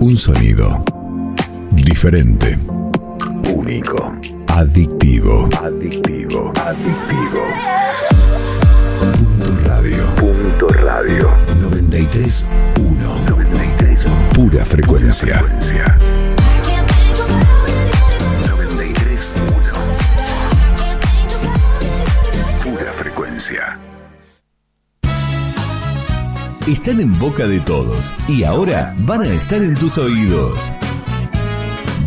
Un sonido diferente, único, adictivo, adictivo, adictivo. Punto radio. Punto radio. 93 1. 93 Pura frecuencia. 93 Pura frecuencia. Están en boca de todos y ahora van a estar en tus oídos.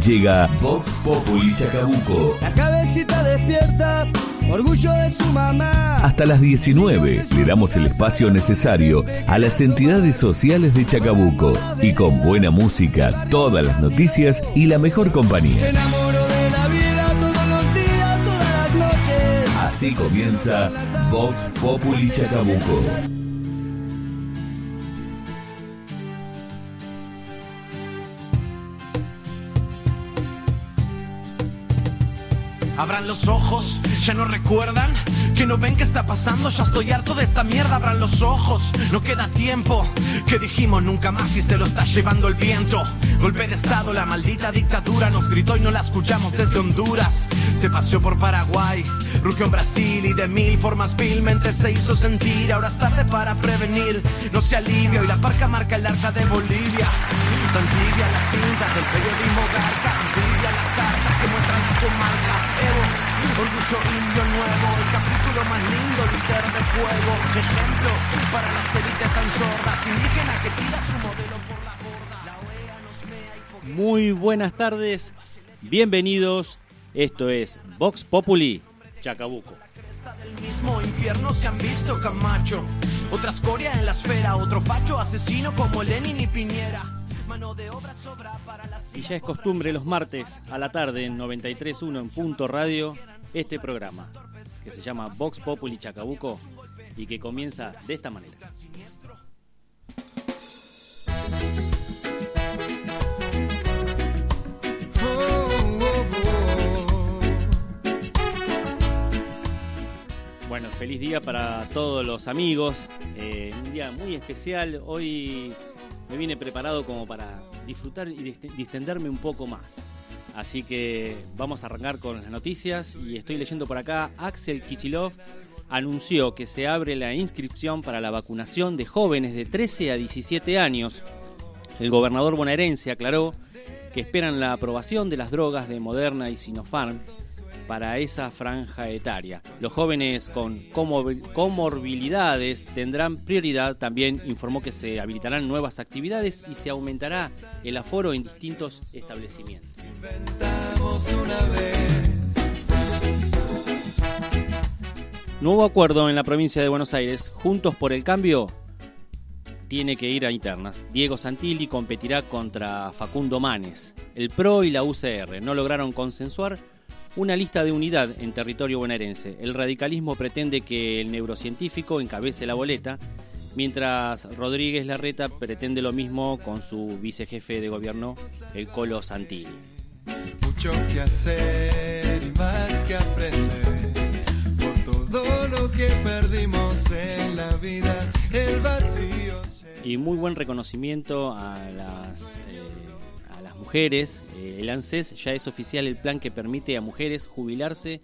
Llega Vox Populi Chacabuco. La cabecita despierta, orgullo de su mamá. Hasta las 19 le damos el espacio necesario a las entidades sociales de Chacabuco y con buena música, todas las noticias y la mejor Se compañía. Así comienza Vox Populi Chacabuco. Abran los ojos, ya no recuerdan que no ven qué está pasando, ya estoy harto de esta mierda. Abran los ojos, no queda tiempo. Que dijimos nunca más y se lo está llevando el viento. Golpe de estado, la maldita dictadura nos gritó y no la escuchamos desde Honduras. Se paseó por Paraguay, rugió en Brasil y de mil formas vilmente se hizo sentir. Ahora es tarde para prevenir, no se alivia y la parca marca el arca de Bolivia. Tan tibia la tinta del periodismo garca, comarca. Evo, orgullo indio nuevo, el capítulo más lindo, liter de fuego. Ejemplo para las élites tan sordas, indígena que tira su modelo por la borda. La OEA nos mea y foguea. Muy buenas tardes, bienvenidos. Esto es Vox Populi Chacabuco. del mismo infierno se han visto Camacho. Otra escoria en la esfera, otro facho asesino como Lenin y Piñera. Mano de obra sobra para la Y ya es costumbre los martes a la tarde en 93.1 en Punto Radio este programa que se llama Vox Populi Chacabuco y que comienza de esta manera. Bueno, feliz día para todos los amigos. eh, un día muy especial. Hoy me vine preparado como para disfrutar y dist- distenderme un poco más. Así que vamos a arrancar con las noticias y estoy leyendo por acá. Axel Kichilov anunció que se abre la inscripción para la vacunación de jóvenes de 13 a 17 años. El gobernador bonaerense aclaró que esperan la aprobación de las drogas de Moderna y Sinopharm para esa franja etaria. Los jóvenes con comor- comorbilidades tendrán prioridad. También informó que se habilitarán nuevas actividades y se aumentará el aforo en distintos establecimientos. Nuevo acuerdo en la provincia de Buenos Aires. Juntos por el cambio tiene que ir a internas. Diego Santilli competirá contra Facundo Manes. El PRO y la UCR no lograron consensuar una lista de unidad en territorio bonaerense. El radicalismo pretende que el neurocientífico encabece la boleta, mientras Rodríguez Larreta pretende lo mismo con su vicejefe de gobierno, el Colo Santilli. Mucho que hacer y más que aprender por todo lo que perdimos en la vida, el vacío. Y muy buen reconocimiento a las, mujeres. Eh, el ANSES ya es oficial el plan que permite a mujeres jubilarse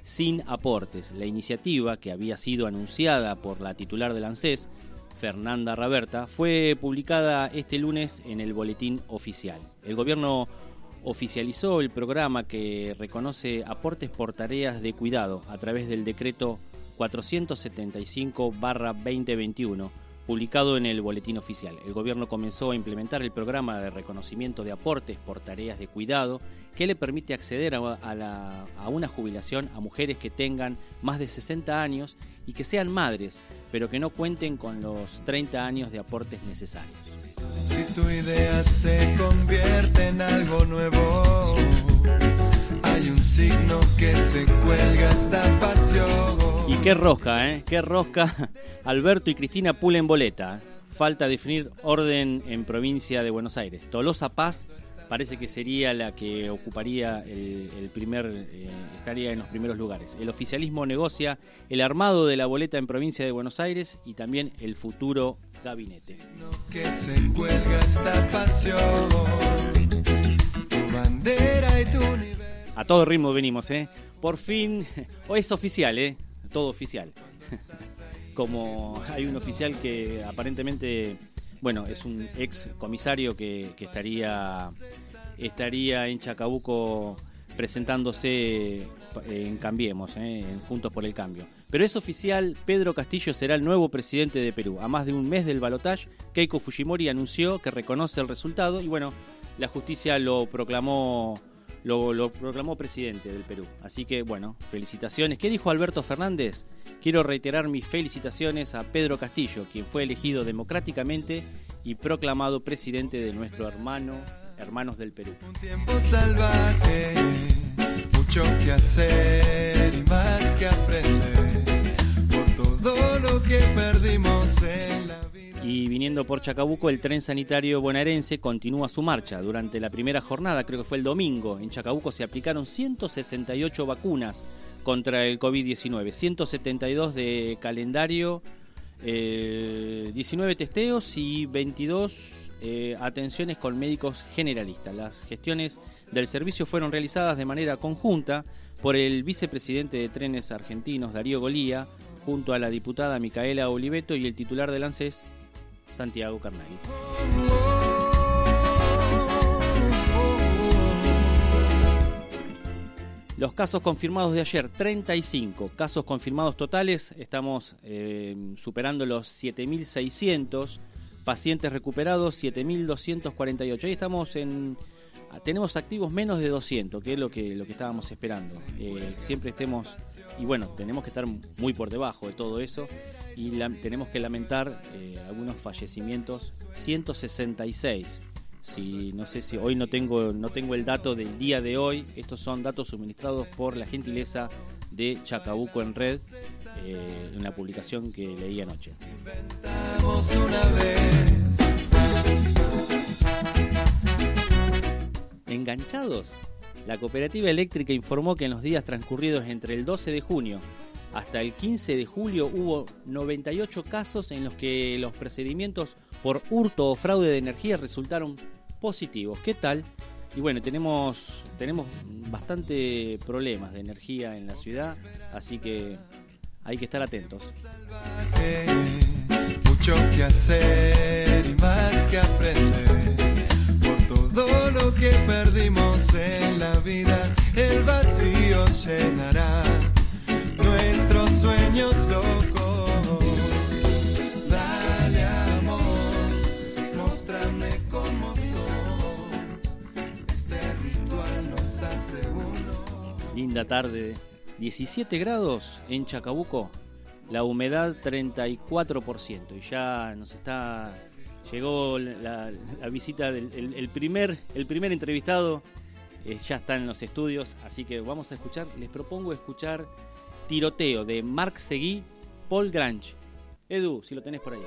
sin aportes. La iniciativa, que había sido anunciada por la titular del ANSES, Fernanda Raberta, fue publicada este lunes en el boletín oficial. El gobierno oficializó el programa que reconoce aportes por tareas de cuidado a través del decreto 475-2021 publicado en el boletín oficial. El gobierno comenzó a implementar el programa de reconocimiento de aportes por tareas de cuidado que le permite acceder a, la- a una jubilación a mujeres que tengan más de 60 años y que sean madres, pero que no cuenten con los 30 años de aportes necesarios. Si tu idea se convierte en algo nuevo, hay un signo que se cuelga esta pasión. Y qué rosca, ¿eh? Qué rosca Alberto y Cristina pulen boleta. Falta definir orden en provincia de Buenos Aires. Tolosa Paz parece que sería la que ocuparía el, primer, eh, estaría en los primeros lugares. El oficialismo negocia el armado de la boleta en provincia de Buenos Aires y también el futuro gabinete. A todo ritmo venimos, ¿eh? Por fin, hoy es oficial, ¿eh? Todo oficial. Como hay un oficial que aparentemente, bueno, es un ex comisario que, estaría, estaría en Chacabuco presentándose en Cambiemos, ¿eh? en Juntos por el Cambio. Pero es oficial, Pedro Castillo será el nuevo presidente de Perú. A más de un mes del balotaje, Keiko Fujimori anunció que reconoce el resultado y bueno, la justicia lo proclamó lo, proclamó presidente del Perú. Así que bueno, felicitaciones. ¿Qué dijo Alberto Fernández? Quiero reiterar mis felicitaciones a Pedro Castillo, quien fue elegido democráticamente y proclamado presidente de nuestro hermano, hermanos del Perú. Un tiempo salvaje, mucho que hacer y más que aprender por todo lo que perdimos en la. Y viniendo por Chacabuco, el tren sanitario bonaerense continúa su marcha. Durante la primera jornada, creo que fue el domingo, en Chacabuco se aplicaron 168 vacunas contra el COVID-19, 172 de calendario, 19 eh, testeos y 22 eh, atenciones con médicos generalistas. Las gestiones del servicio fueron realizadas de manera conjunta por el vicepresidente de Trenes Argentinos, Darío Golía, junto a la diputada Micaela Oliveto y el titular del ANSES, Santiago Carnaghi. Los casos confirmados de ayer, 35 casos confirmados totales, estamos eh, superando los 7.600, pacientes recuperados 7.248. Ahí estamos en, tenemos activos menos de 200, que es lo que, lo que estábamos esperando. Eh, siempre estemos, y bueno, tenemos que estar muy por debajo de todo eso y tenemos que lamentar eh, algunos fallecimientos, 166. Si, no sé si hoy no tengo, no tengo el dato del día de hoy, estos son datos suministrados por la gentileza de Chacabuco en Red, eh, en la publicación que leí anoche. ¿Enganchados? La cooperativa eléctrica informó que en los días transcurridos entre el 12 de junio hasta el 15 de julio hubo 98 casos en los que los procedimientos por hurto o fraude de energía resultaron positivos. ¿Qué tal? Y bueno, tenemos, tenemos bastante problemas de energía en la ciudad, así que hay que estar atentos. Mucho que hacer y más que aprender. Todo lo que perdimos en la vida, el vacío llenará nuestros sueños locos. Dale amor, muéstrame cómo sos. Este ritual nos hace uno. Linda tarde, 17 grados en Chacabuco, la humedad 34% y ya nos está llegó la, visita del el, el primer el primer entrevistado eh, ya está en los estudios, así que vamos a escuchar, les propongo escuchar Tiroteo de Marc Seguí, Paul Grange. Edu, si lo tenés por ahí.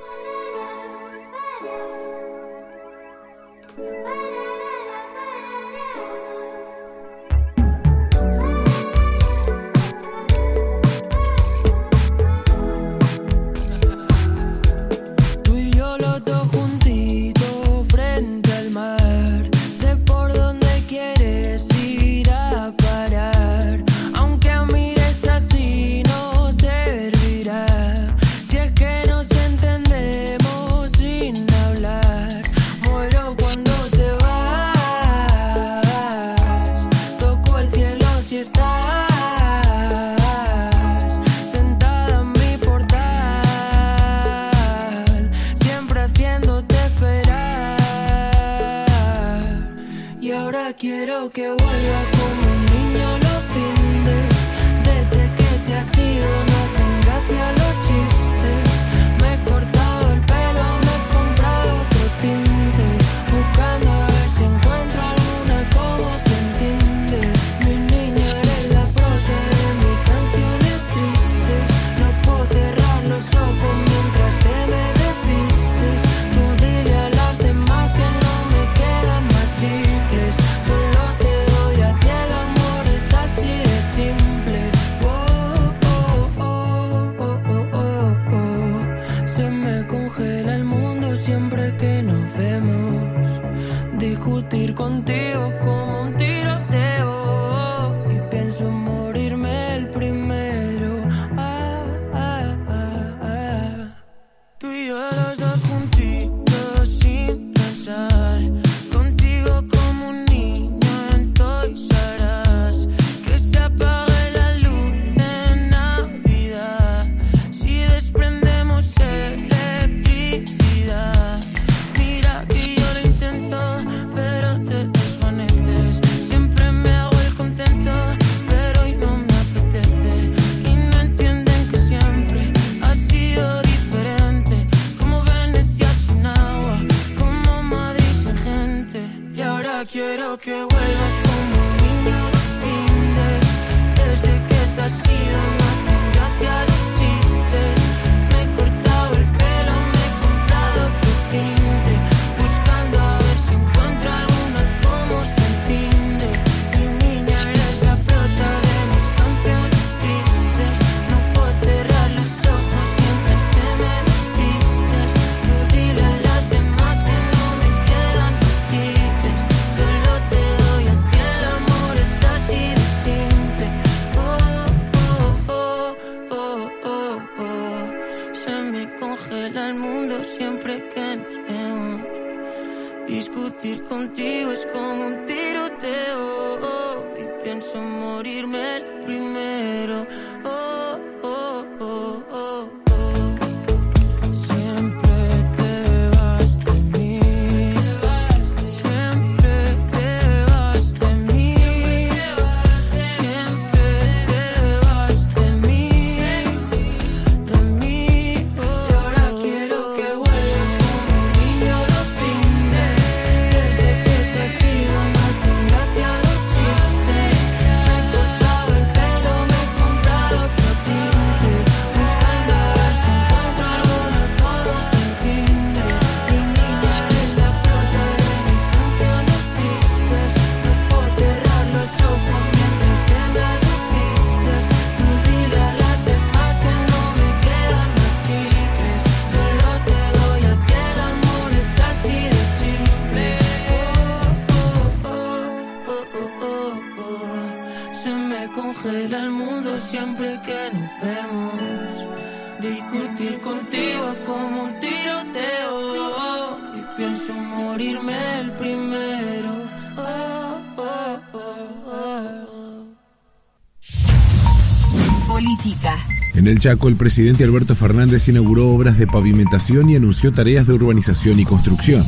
Chaco, el presidente Alberto Fernández inauguró obras de pavimentación y anunció tareas de urbanización y construcción.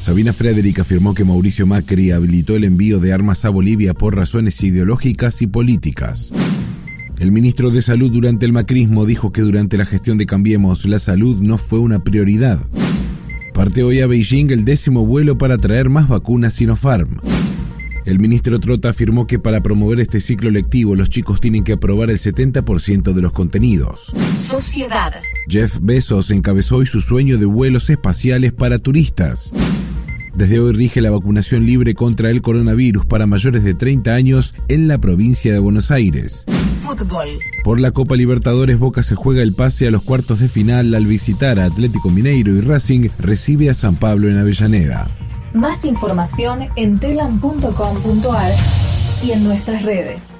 Sabina Frederick afirmó que Mauricio Macri habilitó el envío de armas a Bolivia por razones ideológicas y políticas. El ministro de Salud durante el macrismo dijo que durante la gestión de Cambiemos la salud no fue una prioridad. Parte hoy a Beijing el décimo vuelo para traer más vacunas Sinopharm. El ministro Trota afirmó que para promover este ciclo lectivo los chicos tienen que aprobar el 70% de los contenidos. Sociedad. Jeff Bezos encabezó hoy su sueño de vuelos espaciales para turistas. Desde hoy rige la vacunación libre contra el coronavirus para mayores de 30 años en la provincia de Buenos Aires. Fútbol. Por la Copa Libertadores, Boca se juega el pase a los cuartos de final al visitar a Atlético Mineiro y Racing recibe a San Pablo en Avellaneda. Más información en telam.com.ar y en nuestras redes.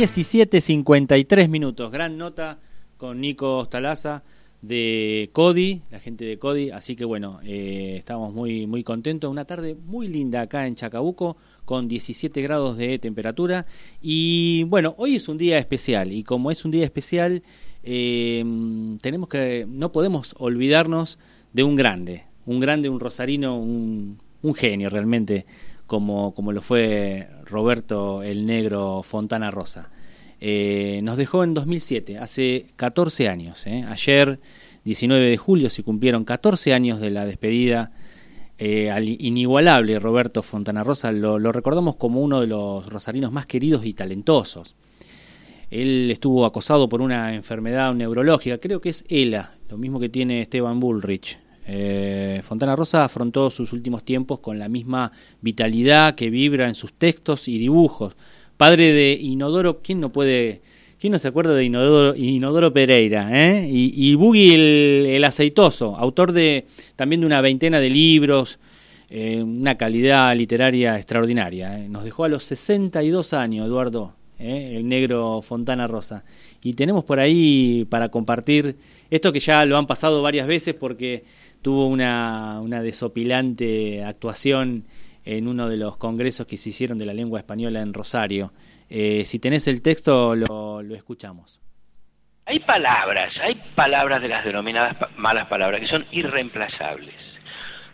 17.53 minutos. Gran nota con Nico Ostalaza de Cody, la gente de Cody. Así que bueno, eh, estamos muy, muy contentos. Una tarde muy linda acá en Chacabuco con 17 grados de temperatura. Y bueno, hoy es un día especial. Y como es un día especial, eh, tenemos que, no podemos olvidarnos de un grande. Un grande, un rosarino, un, un genio realmente como, como lo fue Roberto el Negro Fontana Rosa. Eh, nos dejó en 2007, hace 14 años. ¿eh? Ayer, 19 de julio, se cumplieron 14 años de la despedida eh, al inigualable Roberto Fontana Rosa. Lo, lo recordamos como uno de los rosarinos más queridos y talentosos. Él estuvo acosado por una enfermedad neurológica, creo que es ELA, lo mismo que tiene Esteban Bullrich. Eh, Fontana Rosa afrontó sus últimos tiempos con la misma vitalidad que vibra en sus textos y dibujos. Padre de Inodoro, ¿quién no puede, quién no se acuerda de Inodoro, Pereira? Eh? Y, y el, aceitoso, autor de también de una veintena de libros, eh, una calidad literaria extraordinaria. Eh. Nos dejó a los 62 años, Eduardo, ¿eh? el negro Fontana Rosa. Y tenemos por ahí para compartir esto que ya lo han pasado varias veces porque tuvo una, una desopilante actuación en uno de los congresos que se hicieron de la lengua española en Rosario. Eh, si tenés el texto, lo, lo escuchamos. Hay palabras, hay palabras de las denominadas malas palabras que son irreemplazables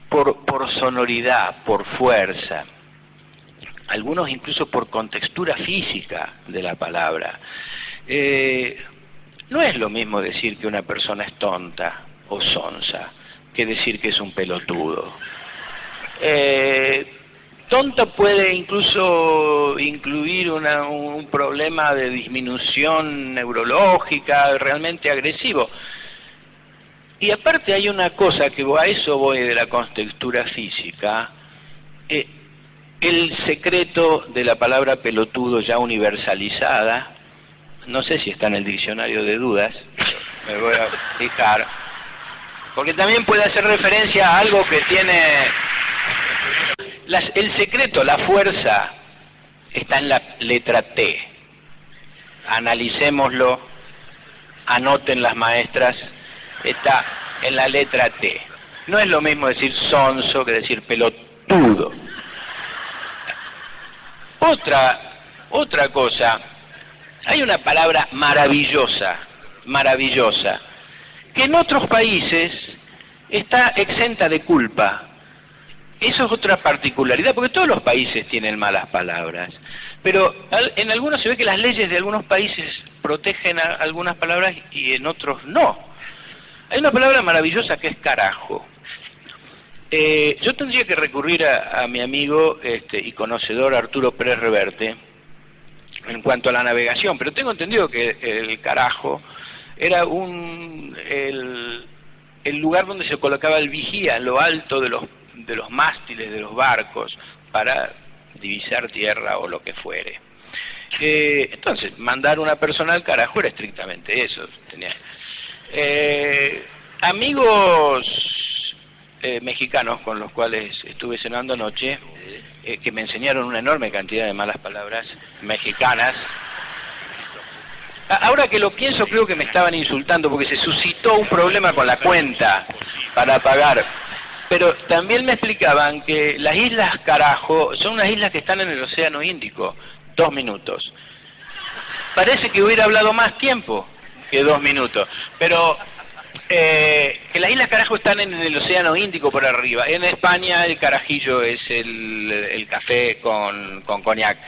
por, por sonoridad, por fuerza, algunos incluso por contextura física de la palabra. Eh, no es lo mismo decir que una persona es tonta o sonsa que decir que es un pelotudo. Eh, tonta puede incluso incluir un problema de disminución neurológica realmente agresivo. Y aparte hay una cosa que a eso voy de la contextura física. Eh, el secreto de la palabra pelotudo ya universalizada, no sé si está en el diccionario de dudas, me voy a fijar, porque también puede hacer referencia a algo que tiene... El secreto, la fuerza, está en la letra T. Analicémoslo, anoten las maestras, está en la letra T. No es lo mismo decir sonso que decir pelotudo. Otra, otra cosa, hay una palabra maravillosa, maravillosa, que en otros países está exenta de culpa. Eso es otra particularidad, porque todos los países tienen malas palabras, pero en algunos se ve que las leyes de algunos países protegen algunas palabras y en otros no. Hay una palabra maravillosa que es carajo. Eh, yo tendría que recurrir a, a mi amigo este, y conocedor Arturo Pérez Reverte en cuanto a la navegación, pero tengo entendido que el carajo era un el, el lugar donde se colocaba el vigía en lo alto de los de los mástiles de los barcos para divisar tierra o lo que fuere. Eh, entonces, mandar una persona al carajo era estrictamente eso. Tenía, eh, amigos eh, mexicanos con los cuales estuve cenando anoche, eh, que me enseñaron una enorme cantidad de malas palabras mexicanas. Ahora que lo pienso, creo que me estaban insultando porque se suscitó un problema con la cuenta para pagar. Pero también me explicaban que las islas Carajo son unas islas que están en el Océano Índico. Dos minutos. Parece que hubiera hablado más tiempo que dos minutos. Pero eh, que las Islas Carajo están en el Océano Índico por arriba. En España el carajillo es el, el café con, con coñac.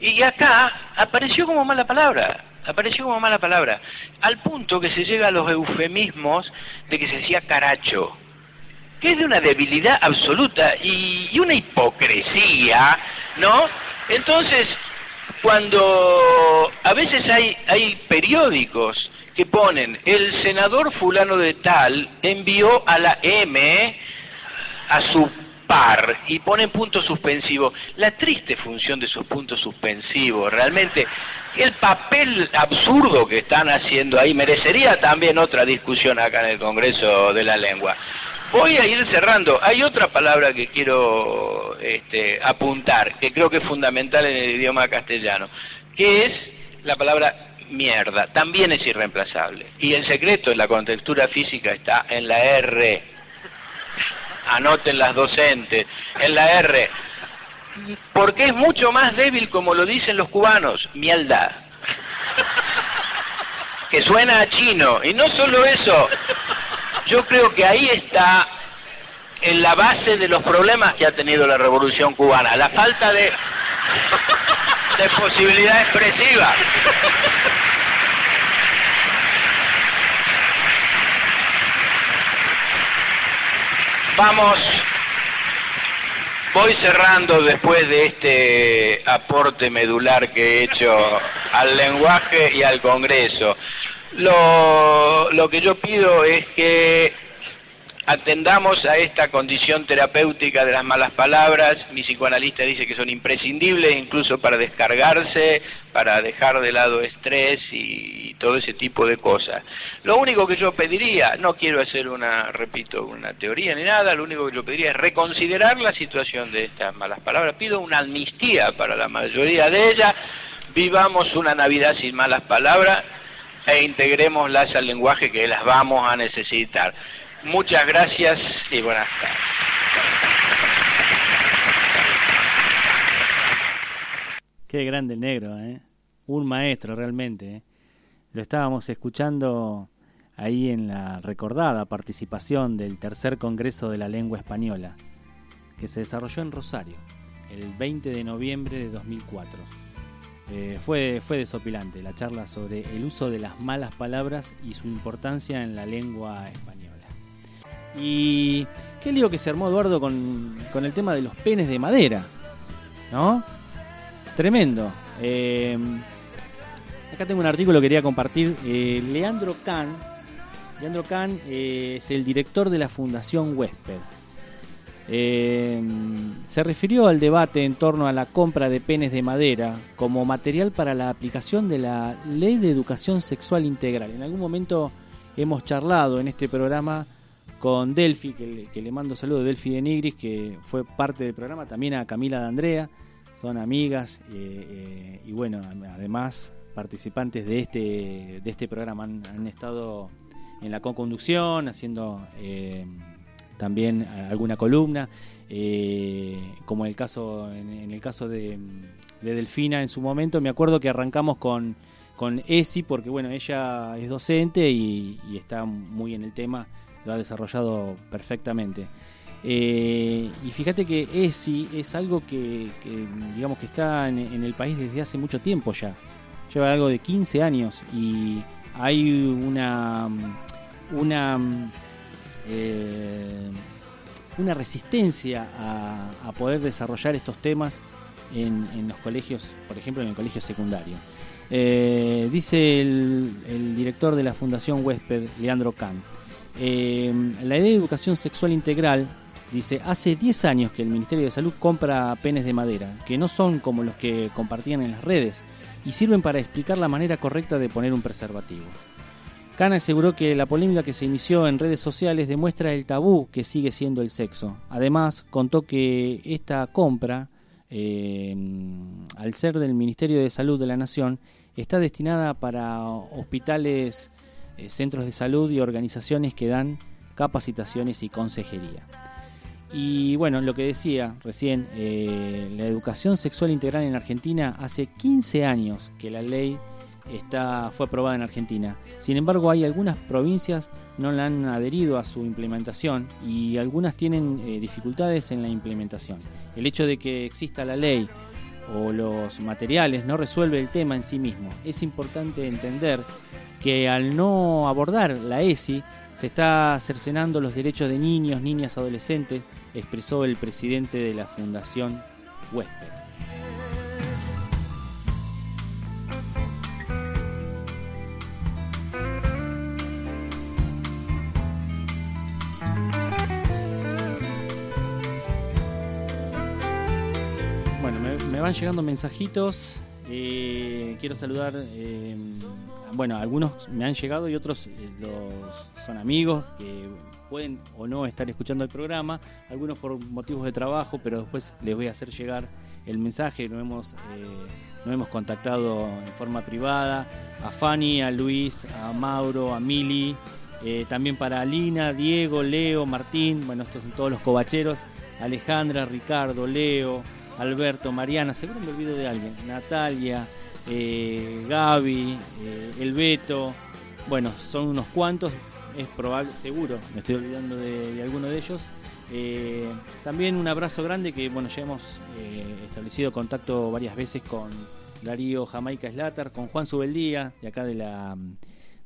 Y acá apareció como mala palabra, apareció como mala palabra, al punto que se llega a los eufemismos de que se decía caracho, que es de una debilidad absoluta y, una hipocresía, ¿no? Entonces, cuando a veces hay, hay periódicos que ponen el senador fulano de tal envió a la M a su par y ponen punto suspensivo. La triste función de esos puntos suspensivos, realmente el papel absurdo que están haciendo ahí merecería también otra discusión acá en el Congreso de la Lengua. Voy a ir cerrando. Hay otra palabra que quiero este, apuntar, que creo que es fundamental en el idioma castellano, que es la palabra mierda. También es irreemplazable. Y el secreto en la contextura física está en la R. Anoten las docentes. En la R. Porque es mucho más débil, como lo dicen los cubanos, mierda. Que suena a chino. Y no solo eso, yo creo que ahí está en la base de los problemas que ha tenido la revolución cubana, la falta de, de posibilidad expresiva. Vamos, voy cerrando después de este aporte medular que he hecho al lenguaje y al Congreso. Lo, lo que yo pido es que atendamos a esta condición terapéutica de las malas palabras. Mi psicoanalista dice que son imprescindibles incluso para descargarse, para dejar de lado estrés y, todo ese tipo de cosas. Lo único que yo pediría, no quiero hacer una, repito, una teoría ni nada, lo único que yo pediría es reconsiderar la situación de estas malas palabras. Pido una amnistía para la mayoría de ellas, vivamos una Navidad sin malas palabras e integrémoslas al lenguaje que las vamos a necesitar. Muchas gracias y buenas tardes. Qué grande el negro, ¿eh? Un maestro realmente. ¿eh? Lo estábamos escuchando ahí en la recordada participación del tercer Congreso de la Lengua Española, que se desarrolló en Rosario el 20 de noviembre de 2004. Eh, fue, fue desopilante la charla sobre el uso de las malas palabras y su importancia en la lengua española. Y qué lío que se armó Eduardo con, el tema de los penes de madera. ¿No? Tremendo. Eh, acá tengo un artículo que quería compartir. Eh, Leandro Kahn. Leandro Kahn eh, es el director de la Fundación Huésped. se refirió al debate en torno a la compra de penes de madera como material para la aplicación de la Ley de Educación Sexual Integral. En algún momento hemos charlado en este programa con Delphi, que le, mando saludos, Delphi de Nigris, que fue parte del programa, también a Camila de Andrea, son amigas eh, eh, y bueno, además participantes de este, de este programa han, estado en la co-conducción, haciendo eh, también alguna columna, como el caso, en, el caso de, Delfina en su momento, me acuerdo que arrancamos con, con Esi, porque bueno, ella es docente y está muy en el tema lo ha desarrollado perfectamente. Eh, y fíjate que ESI es algo que, digamos que está en, el país desde hace mucho tiempo ya. Lleva algo de 15 años y hay una una eh, resistencia a, poder desarrollar estos temas en, los colegios, por ejemplo en el colegio secundario. Eh, dice el, el, director de la Fundación Huésped, Leandro Kant, eh, la idea de educación sexual integral dice, hace 10 años que el Ministerio de Salud compra penes de madera, que no son como los que compartían en las redes, y sirven para explicar la manera correcta de poner un preservativo. Khan aseguró que la polémica que se inició en redes sociales demuestra el tabú que sigue siendo el sexo. Además, contó que esta compra, eh, al ser del Ministerio de Salud de la Nación, está destinada para hospitales eh, centros de salud y organizaciones que dan capacitaciones y consejería. Y bueno, lo que decía recién, eh, la educación sexual integral en Argentina hace 15 años que la ley está, fue aprobada en Argentina. Sin embargo, hay algunas provincias no la han adherido a su implementación y algunas tienen eh, dificultades en la implementación. El hecho de que exista la ley o los materiales no resuelve el tema en sí mismo. Es importante entender que al no abordar la ESI se está cercenando los derechos de niños, niñas, adolescentes, expresó el presidente de la Fundación Huésped. Bueno, me, van llegando mensajitos. Eh, quiero saludar eh, bueno, algunos me han llegado y otros eh, los, son amigos que pueden o no estar escuchando el programa, algunos por motivos de trabajo, pero después les voy a hacer llegar el mensaje, nos hemos, eh, hemos contactado en forma privada, a Fanny, a Luis, a Mauro, a Mili, eh, también para Alina, Diego, Leo, Martín, bueno, estos son todos los cobacheros, Alejandra, Ricardo, Leo, Alberto, Mariana, seguro me olvido de alguien, Natalia, eh, Gaby, eh, El Beto, bueno, son unos cuantos, es probable, seguro, me estoy olvidando de, alguno de ellos, Eh, también un abrazo grande que bueno ya hemos eh, establecido contacto varias veces con Darío Jamaica Slater, con Juan Subeldía, de acá de la,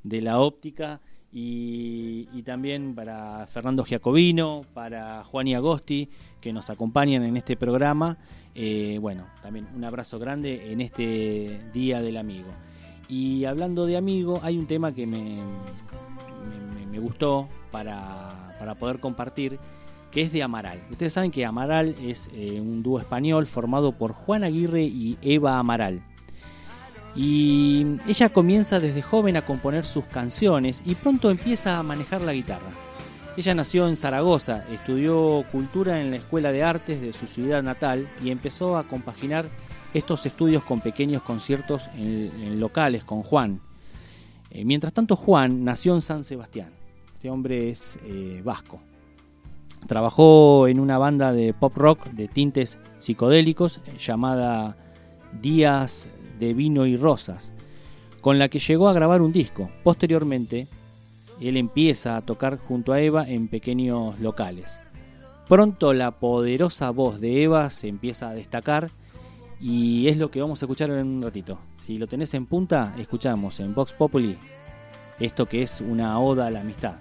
de la óptica, y, y también para Fernando Giacobino, para Juan y Agosti, que nos acompañan en este programa. Eh, bueno, también un abrazo grande en este Día del Amigo. Y hablando de amigo, hay un tema que me, me, me gustó para, para poder compartir, que es de Amaral. Ustedes saben que Amaral es eh, un dúo español formado por Juan Aguirre y Eva Amaral. Y ella comienza desde joven a componer sus canciones y pronto empieza a manejar la guitarra. Ella nació en Zaragoza, estudió cultura en la Escuela de Artes de su ciudad natal y empezó a compaginar estos estudios con pequeños conciertos en, locales con Juan. Eh, mientras tanto, Juan nació en San Sebastián. Este hombre es eh, vasco. Trabajó en una banda de pop rock de tintes psicodélicos eh, llamada Días de Vino y Rosas, con la que llegó a grabar un disco. Posteriormente, él empieza a tocar junto a Eva en pequeños locales. Pronto la poderosa voz de Eva se empieza a destacar y es lo que vamos a escuchar en un ratito. Si lo tenés en punta, escuchamos en Vox Populi esto que es una oda a la amistad.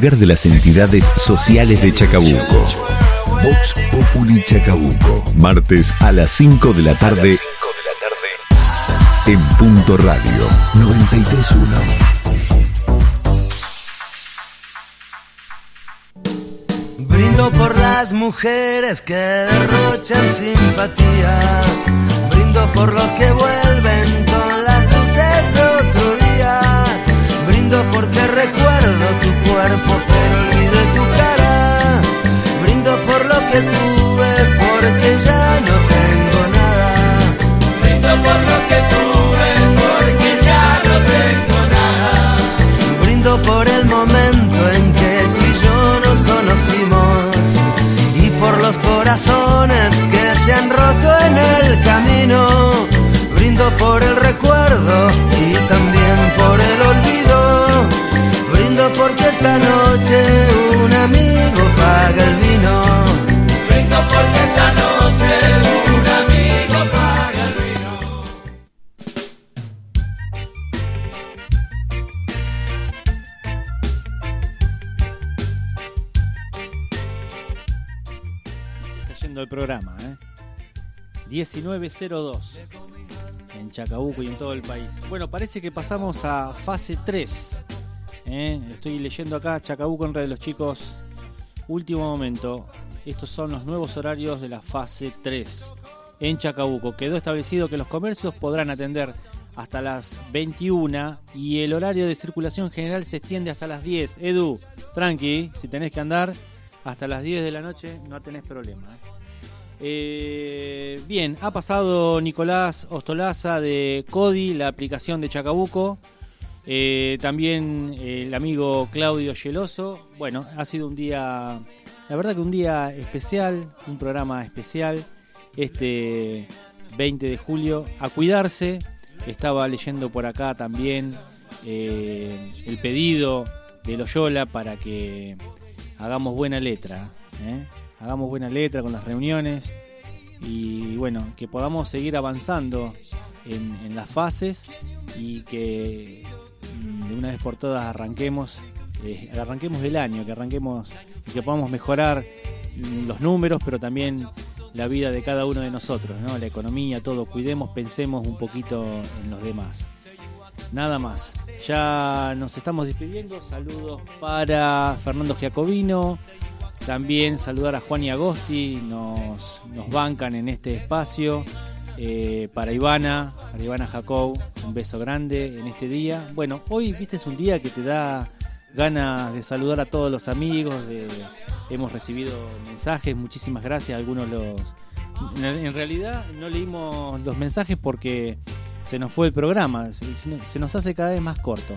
Lugar de las entidades sociales de Chacabuco. Vox Populi Chacabuco, martes a las 5 de la tarde en Punto Radio 931. Brindo por las mujeres que derrochan simpatía. Brindo por los que vuelven con cuerpo, pero olvidé tu cara. Brindo por lo que tuve, porque ya no 1902 en Chacabuco y en todo el país. Bueno, parece que pasamos a fase 3. ¿eh? Estoy leyendo acá Chacabuco en red los chicos. Último momento. Estos son los nuevos horarios de la fase 3 en Chacabuco. Quedó establecido que los comercios podrán atender hasta las 21 y el horario de circulación general se extiende hasta las 10. Edu, tranqui, si tenés que andar hasta las 10 de la noche no tenés problema. ¿eh? Eh, bien, ha pasado Nicolás Ostolaza de Cody, la aplicación de Chacabuco. Eh, también el amigo Claudio Geloso. Bueno, ha sido un día, la verdad que un día especial, un programa especial. Este 20 de julio, a cuidarse. Estaba leyendo por acá también eh, el pedido de Loyola para que hagamos buena letra. ¿eh? Hagamos buena letra con las reuniones y bueno, que podamos seguir avanzando en, las fases y que mm, de una vez por todas arranquemos, eh, arranquemos el año, que arranquemos y que podamos mejorar mm, los números, pero también la vida de cada uno de nosotros, ¿no? la economía, todo, cuidemos, pensemos un poquito en los demás. Nada más. Ya nos estamos despidiendo. Saludos para Fernando Giacobino, también saludar a Juan y Agosti, nos, nos bancan en este espacio. Eh, para Ivana, para Ivana Jacob, un beso grande en este día. Bueno, hoy viste es un día que te da ganas de saludar a todos los amigos. hemos recibido mensajes, muchísimas gracias. Algunos los. En, realidad no leímos los mensajes porque se nos fue el programa, se, nos hace cada vez más corto.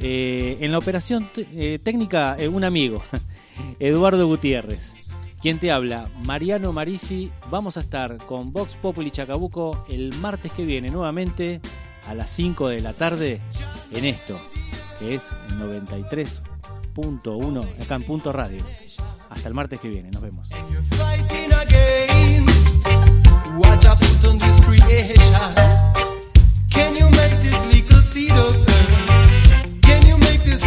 Eh, en la operación eh, técnica, un amigo, Eduardo Gutiérrez. Quien te habla, Mariano Marisi. Vamos a estar con Vox Populi Chacabuco el martes que viene nuevamente a las 5 de la tarde en esto, que es 93.1 acá en Punto Radio. Hasta el martes que viene, nos vemos. Can you make this? Can you make this?